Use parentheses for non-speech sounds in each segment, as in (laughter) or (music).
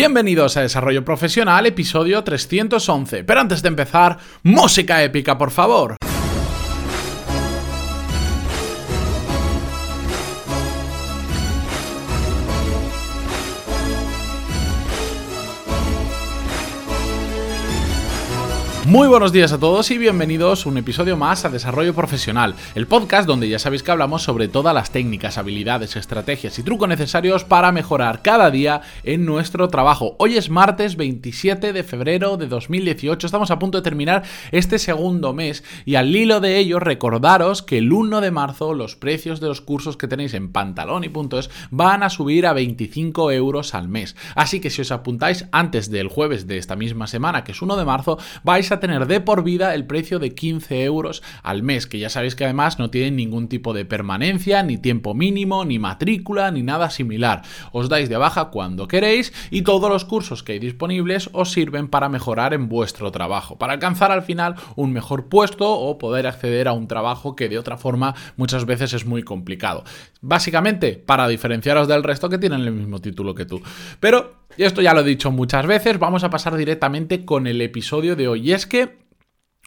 Bienvenidos a Desarrollo Profesional, episodio 311. Pero antes de empezar, música épica, por favor. Muy buenos días a todos y bienvenidos a un episodio más a Desarrollo Profesional, el podcast donde ya sabéis que hablamos sobre todas las técnicas, habilidades, estrategias y trucos necesarios para mejorar cada día en nuestro trabajo. Hoy es martes 27 de febrero de 2018, estamos a punto de terminar este segundo mes y al hilo de ello recordaros que el 1 de marzo los precios de los cursos que tenéis en pantalón y puntos van a subir a 25 euros al mes. Así que si os apuntáis antes del jueves de esta misma semana, que es 1 de marzo, vais a tener de por vida el precio de 15 euros al mes, que ya sabéis que además no tienen ningún tipo de permanencia, ni tiempo mínimo, ni matrícula, ni nada similar. Os dais de baja cuando queréis y todos los cursos que hay disponibles os sirven para mejorar en vuestro trabajo, para alcanzar al final un mejor puesto o poder acceder a un trabajo que de otra forma muchas veces es muy complicado. Básicamente para diferenciaros del resto que tienen el mismo título que tú. Pero y esto ya lo he dicho muchas veces, vamos a pasar directamente con el episodio de hoy. Y es que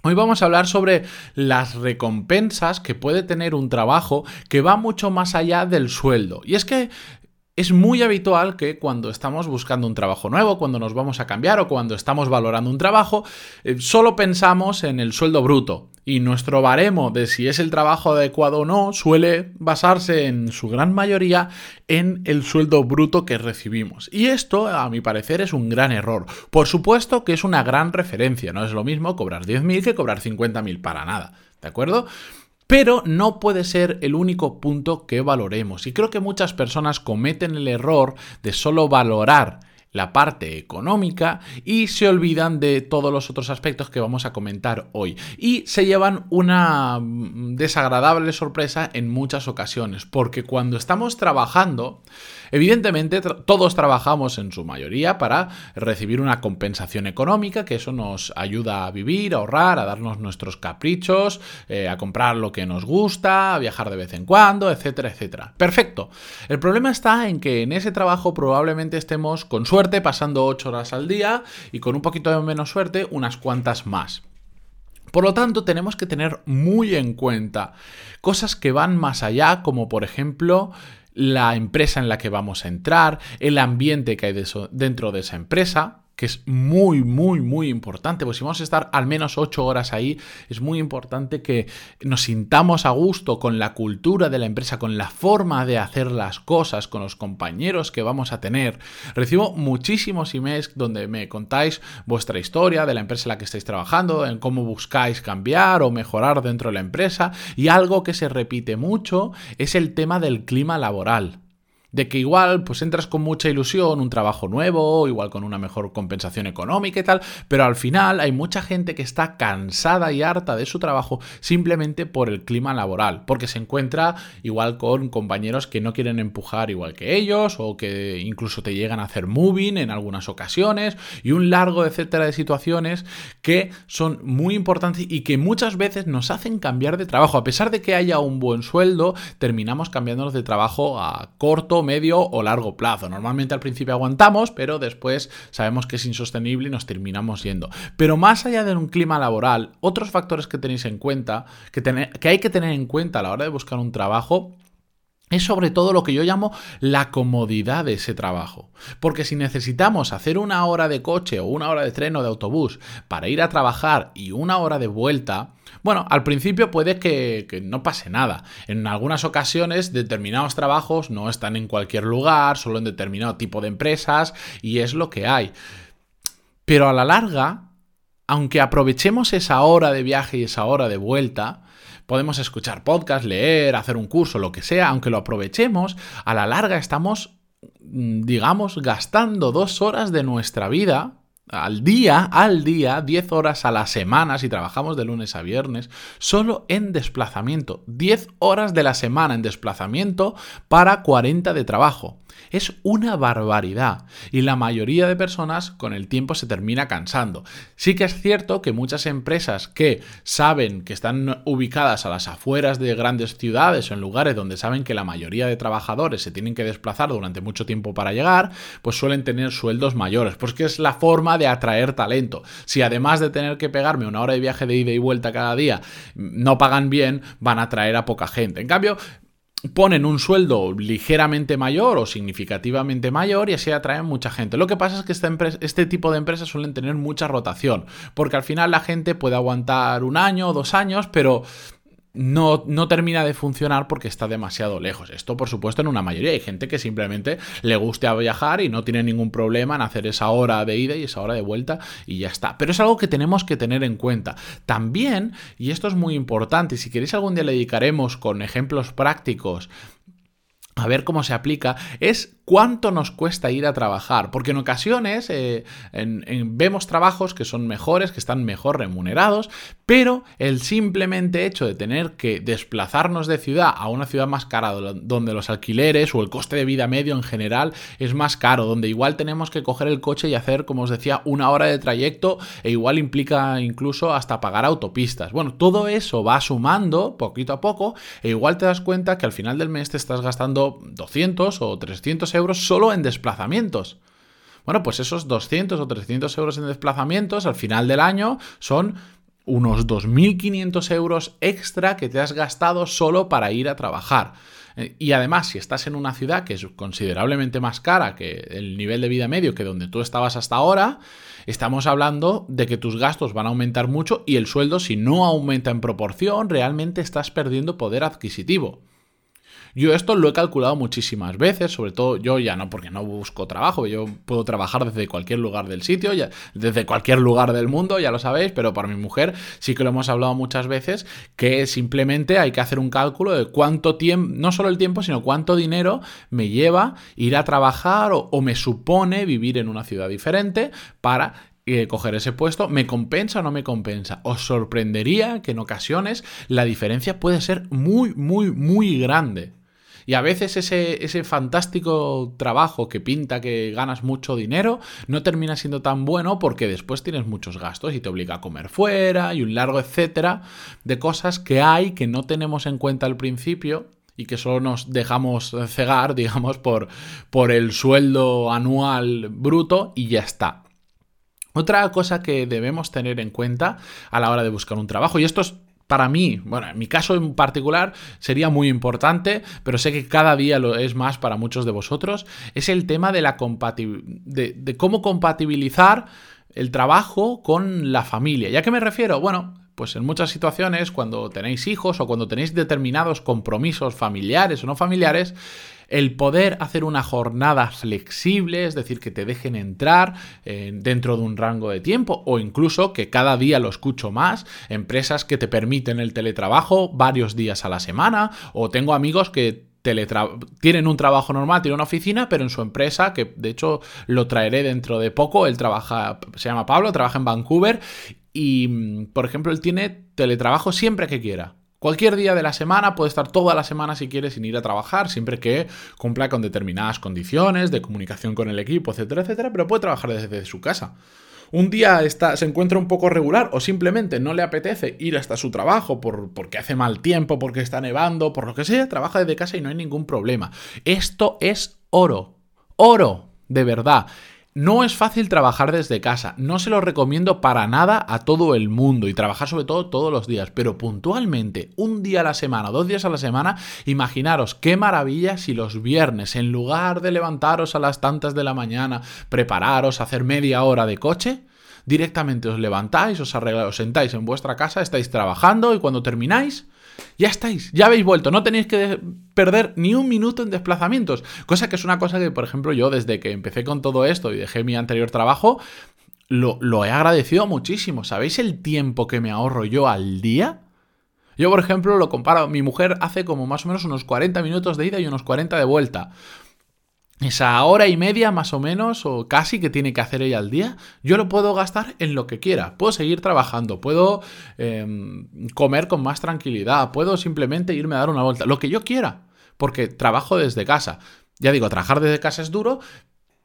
Hoy vamos a hablar sobre las recompensas que puede tener un trabajo que va mucho más allá del sueldo. Y es que es muy habitual que cuando estamos buscando un trabajo nuevo, cuando nos vamos a cambiar o cuando estamos valorando un trabajo, eh, solo pensamos en el sueldo bruto. Y nuestro baremo de si es el trabajo adecuado o no suele basarse en su gran mayoría en el sueldo bruto que recibimos. Y esto, a mi parecer, es un gran error. Por supuesto que es una gran referencia, no es lo mismo cobrar 10.000 que cobrar 50.000 para nada. ¿De acuerdo? Pero no puede ser el único punto que valoremos. Y creo que muchas personas cometen el error de solo valorar la parte económica y se olvidan de todos los otros aspectos que vamos a comentar hoy. Y se llevan una mm, desagradable sorpresa en muchas ocasiones, porque cuando estamos trabajando, evidentemente todos trabajamos en su mayoría para recibir una compensación económica, que eso nos ayuda a vivir, a ahorrar, a darnos nuestros caprichos, eh, a comprar lo que nos gusta, a viajar de vez en cuando, etcétera, etcétera. Perfecto. El problema está en que en ese trabajo probablemente estemos con suerte pasando 8 horas al día y con un poquito de menos suerte unas cuantas más. Por lo tanto, tenemos que tener muy en cuenta cosas que van más allá, como por ejemplo la empresa en la que vamos a entrar, el ambiente que hay dentro de esa empresa, que es muy, muy, muy importante, pues si vamos a estar al menos ocho horas ahí, es muy importante que nos sintamos a gusto con la cultura de la empresa, con la forma de hacer las cosas, con los compañeros que vamos a tener. Recibo muchísimos emails donde me contáis vuestra historia de la empresa en la que estáis trabajando, en cómo buscáis cambiar o mejorar dentro de la empresa, y algo que se repite mucho es el tema del clima laboral de que igual pues entras con mucha ilusión, un trabajo nuevo, igual con una mejor compensación económica y tal, pero al final hay mucha gente que está cansada y harta de su trabajo simplemente por el clima laboral, porque se encuentra igual con compañeros que no quieren empujar igual que ellos o que incluso te llegan a hacer moving en algunas ocasiones y un largo etcétera de situaciones que son muy importantes y que muchas veces nos hacen cambiar de trabajo, a pesar de que haya un buen sueldo, terminamos cambiándonos de trabajo a corto medio o largo plazo. Normalmente al principio aguantamos, pero después sabemos que es insostenible y nos terminamos yendo. Pero más allá de un clima laboral, otros factores que tenéis en cuenta, que, que hay que tener en cuenta a la hora de buscar un trabajo, es sobre todo lo que yo llamo la comodidad de ese trabajo. Porque si necesitamos hacer una hora de coche o una hora de tren o de autobús para ir a trabajar y una hora de vuelta, bueno, al principio puede que, no pase nada. En algunas ocasiones determinados trabajos no están en cualquier lugar, solo en determinado tipo de empresas y es lo que hay. Pero a la larga, aunque aprovechemos esa hora de viaje y esa hora de vuelta, podemos escuchar podcast, leer, hacer un curso, lo que sea, aunque lo aprovechemos, a la larga estamos, mm, digamos, gastando dos horas de nuestra vida al día, al día, 10 horas a la semana, si trabajamos de lunes a viernes, solo en desplazamiento. 10 horas de la semana en desplazamiento para 40 de trabajo. Es una barbaridad y la mayoría de personas con el tiempo se termina cansando. Sí que es cierto que muchas empresas que saben que están ubicadas a las afueras de grandes ciudades o en lugares donde saben que la mayoría de trabajadores se tienen que desplazar durante mucho tiempo para llegar, pues suelen tener sueldos mayores, porque es la forma de atraer talento. Si además de tener que pegarme una hora de viaje de ida y vuelta cada día, no pagan bien, van a atraer a poca gente. En cambio, ponen un sueldo ligeramente mayor o significativamente mayor y así atraen mucha gente. Lo que pasa es que este tipo de empresas suelen tener mucha rotación, porque al final la gente puede aguantar un año o dos años, pero no, no, termina de funcionar porque está demasiado lejos. Esto, por supuesto, en una mayoría. Hay gente que simplemente le gusta viajar y no tiene ningún problema en hacer esa hora de ida y esa hora de vuelta y ya está. Pero es algo que tenemos que tener en cuenta. También, y esto es muy importante, si queréis algún día le dedicaremos con ejemplos prácticos a ver cómo se aplica, es cuánto nos cuesta ir a trabajar. Porque en ocasiones eh, vemos trabajos que son mejores, que están mejor remunerados, pero el simplemente hecho de tener que desplazarnos de ciudad a una ciudad más cara, donde los alquileres o el coste de vida medio en general es más caro, donde igual tenemos que coger el coche y hacer, como os decía, una hora de trayecto e igual implica incluso hasta pagar autopistas. Bueno, todo eso va sumando poquito a poco e igual te das cuenta que al final del mes te estás gastando 200 o 300 euros solo en desplazamientos. Bueno, pues esos 200 o 300 euros en desplazamientos al final del año son unos 2.500 euros extra que te has gastado solo para ir a trabajar. Eh, y además, si estás en una ciudad que es considerablemente más cara que el nivel de vida medio que donde tú estabas hasta ahora, estamos hablando de que tus gastos van a aumentar mucho y el sueldo, si no aumenta en proporción, realmente estás perdiendo poder adquisitivo. Yo esto lo he calculado muchísimas veces, sobre todo yo ya no porque no busco trabajo, yo puedo trabajar desde cualquier lugar del sitio, desde cualquier lugar del mundo, ya lo sabéis, pero para mi mujer sí que lo hemos hablado muchas veces, que simplemente hay que hacer un cálculo de cuánto tiempo, no solo el tiempo, sino cuánto dinero me lleva ir a trabajar o, o me supone vivir en una ciudad diferente para eh, coger ese puesto, ¿me compensa o no me compensa? Os sorprendería que en ocasiones la diferencia puede ser muy, muy, muy grande. Y a veces ese, ese fantástico trabajo que pinta que ganas mucho dinero no termina siendo tan bueno porque después tienes muchos gastos y te obliga a comer fuera y un largo etcétera de cosas que hay que no tenemos en cuenta al principio y que solo nos dejamos cegar, (laughs) digamos, por, por el sueldo anual bruto y ya está. Otra cosa que debemos tener en cuenta a la hora de buscar un trabajo, y esto es para mí, bueno, en mi caso en particular sería muy importante, pero sé que cada día lo es más para muchos de vosotros, es el tema de la de, de cómo compatibilizar el trabajo con la familia. ¿Ya que me refiero? Bueno, pues en muchas situaciones, cuando tenéis hijos o cuando tenéis determinados compromisos familiares o no familiares, el poder hacer una jornada flexible, es decir, que te dejen entrar eh, dentro de un rango de tiempo o incluso que cada día lo escucho más, empresas que te permiten el teletrabajo varios días a la semana o tengo amigos que tienen un trabajo normal, tienen una oficina, pero en su empresa, que de hecho lo traeré dentro de poco, él trabaja, se llama Pablo, trabaja en Vancouver y, mm, por ejemplo, él tiene teletrabajo siempre que quiera. Cualquier día de la semana, puede estar toda la semana si quiere sin ir a trabajar, siempre que cumpla con determinadas condiciones de comunicación con el equipo, etcétera, etcétera, pero puede trabajar desde su casa. Un día está, se encuentra un poco regular o simplemente no le apetece ir hasta su trabajo por, porque hace mal tiempo, porque está nevando, por lo que sea, trabaja desde casa y no hay ningún problema. Esto es oro. Oro, de verdad. No es fácil trabajar desde casa, no se lo recomiendo para nada a todo el mundo y trabajar sobre todo todos los días, pero puntualmente, un día a la semana, dos días a la semana, imaginaros qué maravilla si los viernes, en lugar de levantaros a las tantas de la mañana, prepararos, hacer media hora de coche, directamente os levantáis, os arregláis, os sentáis en vuestra casa, estáis trabajando y cuando termináis, ya estáis, ya habéis vuelto, no tenéis que perder ni un minuto en desplazamientos. Cosa que es una cosa que, por ejemplo, yo desde que empecé con todo esto y dejé mi anterior trabajo, lo, lo he agradecido muchísimo. ¿Sabéis el tiempo que me ahorro yo al día? Yo, por ejemplo, lo comparo, mi mujer hace como más o menos unos 40 minutos de ida y unos 40 de vuelta. Esa hora y media más o menos, o casi que tiene que hacer ella al día, yo lo puedo gastar en lo que quiera. Puedo seguir trabajando, puedo em, comer con más tranquilidad, puedo simplemente irme a dar una vuelta, lo que yo quiera, porque trabajo desde casa. Ya digo, trabajar desde casa es duro,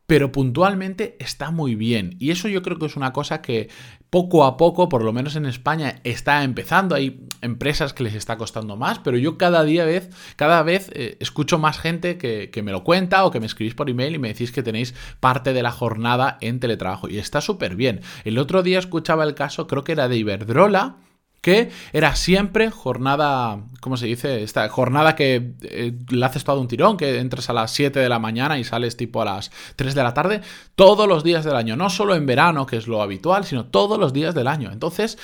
pero puntualmente está muy bien. Y eso yo creo que es una cosa que poco a poco, por lo menos en España, está empezando. Hay empresas que les está costando más, pero yo cada día vez, cada vez eh, escucho más gente que, que, me lo cuenta o que me escribís por email y me decís que tenéis parte de la jornada en teletrabajo. Y está súper bien. El otro día escuchaba el caso, creo que era de Iberdrola que era siempre jornada, ¿cómo se dice? Esta jornada que eh, le haces todo un tirón, que entras a las 7 de la mañana y sales tipo a las 3 de la tarde, todos los días del año, no solo en verano, que es lo habitual, sino todos los días del año. Entonces,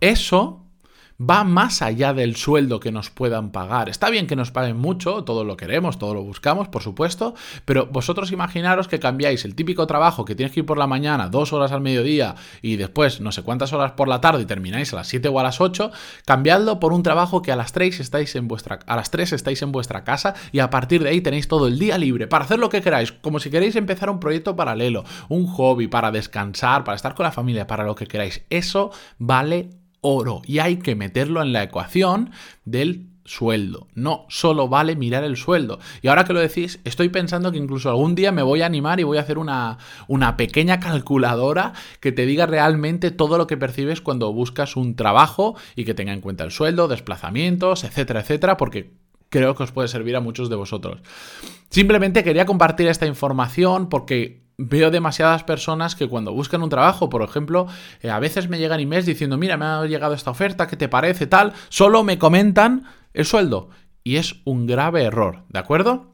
eso va más allá del sueldo que nos puedan pagar. Está bien que nos paguen mucho, todo lo queremos, todo lo buscamos, por supuesto, pero vosotros imaginaros que cambiáis el típico trabajo que tienes que ir por la mañana, dos horas al mediodía y después no sé cuántas horas por la tarde y termináis a las 7 o a las 8, cambiadlo por un trabajo que a las 3 estáis en vuestra a las 3 estáis en vuestra casa y a partir de ahí tenéis todo el día libre para hacer lo que queráis, como si queréis empezar un proyecto paralelo, un hobby para descansar, para estar con la familia, para lo que queráis. Eso vale oro y hay que meterlo en la ecuación del sueldo. No solo vale mirar el sueldo. Y ahora que lo decís, estoy pensando que incluso algún día me voy a animar y voy a hacer una, una, pequeña calculadora que te diga realmente todo lo que percibes cuando buscas un trabajo y que tenga en cuenta el sueldo, desplazamientos, etcétera, etcétera, porque creo que os puede servir a muchos de vosotros. Simplemente quería compartir esta información porque veo demasiadas personas que cuando buscan un trabajo, por ejemplo, eh, a veces me llegan emails diciendo, mira, me ha llegado esta oferta, ¿qué te parece? Tal, solo me comentan el sueldo. Y es un grave error, ¿de acuerdo?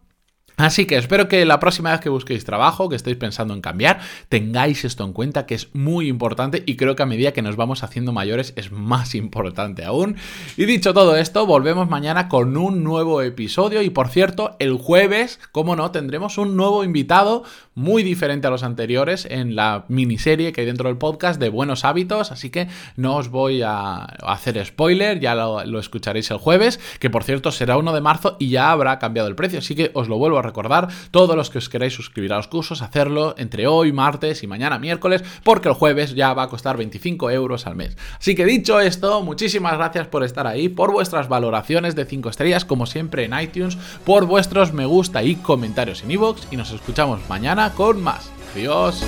Así que espero que la próxima vez que busquéis trabajo, que estéis pensando en cambiar, tengáis esto en cuenta, que es muy importante y creo que a medida que nos vamos haciendo mayores es más importante aún. Y dicho todo esto, volvemos mañana con un nuevo episodio y por cierto, el jueves, como no, tendremos un nuevo invitado muy diferente a los anteriores en la miniserie que hay dentro del podcast de buenos hábitos, así que no os voy a hacer spoiler, ya lo, escucharéis el jueves, que por cierto será 1 de marzo y ya habrá cambiado el precio, así que os lo vuelvo a recordar, todos los que os queráis suscribir a los cursos, hacerlo entre hoy, martes y mañana miércoles, porque el jueves ya va a costar 25 euros al mes. Así que dicho esto, muchísimas gracias por estar ahí, por vuestras valoraciones de 5 estrellas, como siempre en iTunes, por vuestros me gusta y comentarios en iVoox, y nos escuchamos mañana con más. Adiós.